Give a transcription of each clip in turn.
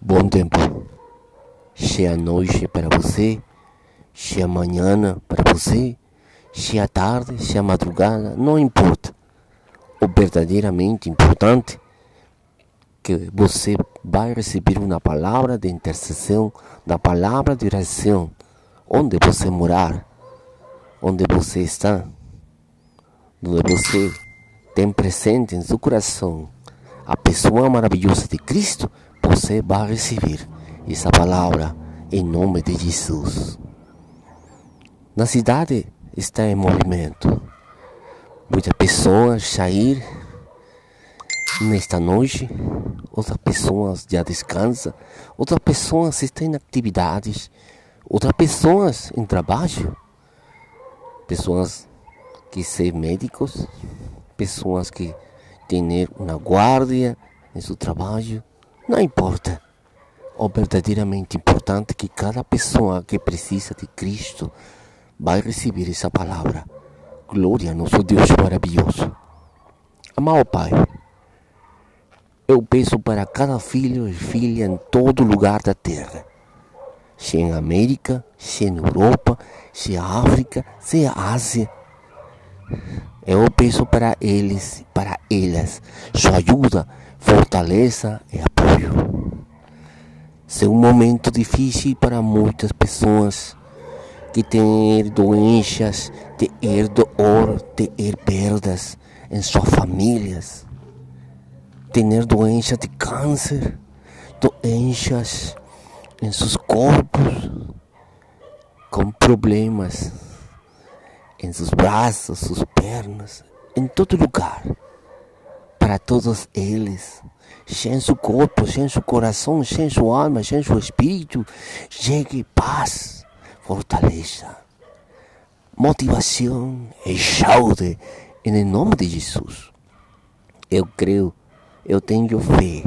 Bom tempo. Cheia noite para você, cheia manhã para você, cheia tarde, cheia madrugada, não importa. O verdadeiramente importante que você vai receber uma palavra de intercessão, da palavra de oração, onde você morar, onde você está, onde você tem presente em seu coração a pessoa maravilhosa de Cristo você vai receber essa palavra em nome de Jesus. Na cidade está em movimento. Muitas pessoas sair nesta noite, outras pessoas já descansam, outras pessoas estão em atividades, outras pessoas em trabalho, pessoas que são médicos, pessoas que têm uma guarda em seu trabalho, não importa. O verdadeiramente importante é que cada pessoa que precisa de Cristo vai receber essa palavra. Glória a nosso Deus maravilhoso. Amado Pai, eu peço para cada filho e filha em todo lugar da terra, se em América, se em Europa, se em África, se em Ásia, eu peço para eles, para elas, sua ajuda, fortaleza e apoio. Se é um momento difícil para muitas pessoas que têm doenças, ter dor, ter perdas em suas famílias, ter doença de câncer, doenças em seus corpos, com problemas em seus braços, suas pernas, em todo lugar para todos eles. Sem seu corpo, sem seu coração, sem sua alma, sem seu espírito, chegue paz, fortaleza, motivação e saúde em nome de Jesus. Eu creio, eu tenho fé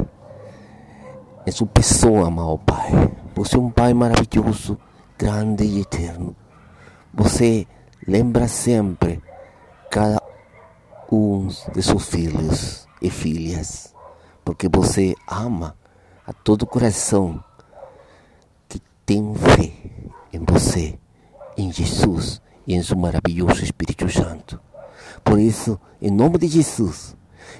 em sua pessoa, amado Pai. Você é um Pai maravilhoso, grande e eterno. Você lembra sempre cada um de seus filhos e filhas, porque você ama a todo coração que tem fé em você, em Jesus e em seu maravilhoso Espírito Santo. Por isso, em nome de Jesus,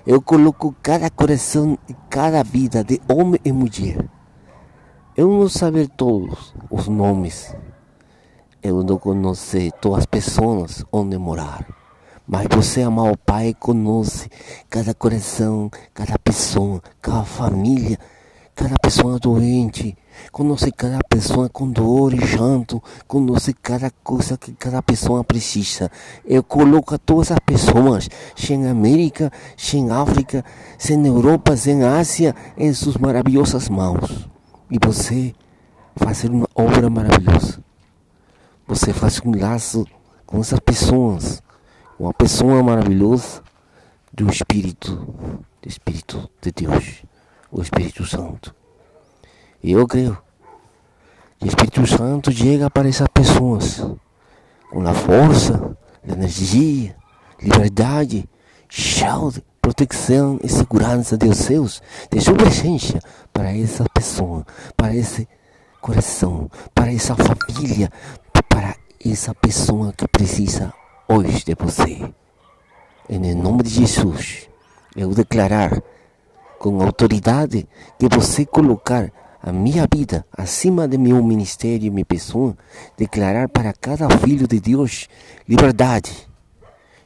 eu coloco cada coração e cada vida de homem e mulher. Eu não saber todos os nomes, eu não conhecer todas as pessoas onde morar mas você, amar o Pai, conhece cada coração, cada pessoa, cada família, cada pessoa doente. Conhece cada pessoa com dor e janto. Conhece cada coisa que cada pessoa precisa. Eu coloco todas as pessoas, sem América, sem África, sem Europa, sem Ásia, em suas maravilhosas mãos. E você fazer uma obra maravilhosa. Você faz um laço com essas pessoas uma pessoa maravilhosa do Espírito, do Espírito de Deus, o Espírito Santo. E eu creio que o Espírito Santo chega para essas pessoas com a força, a energia, liberdade, saúde, proteção e segurança de seus, de sua presença para essa pessoa, para esse coração, para essa família, para essa pessoa que precisa hoje de você. Em nome de Jesus, eu declarar com autoridade que você colocar a minha vida acima de meu ministério e minha pessoa, declarar para cada filho de Deus liberdade,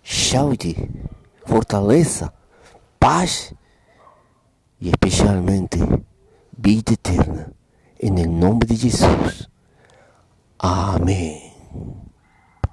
saúde, fortaleza, paz e especialmente vida eterna. Em nome de Jesus. Amém.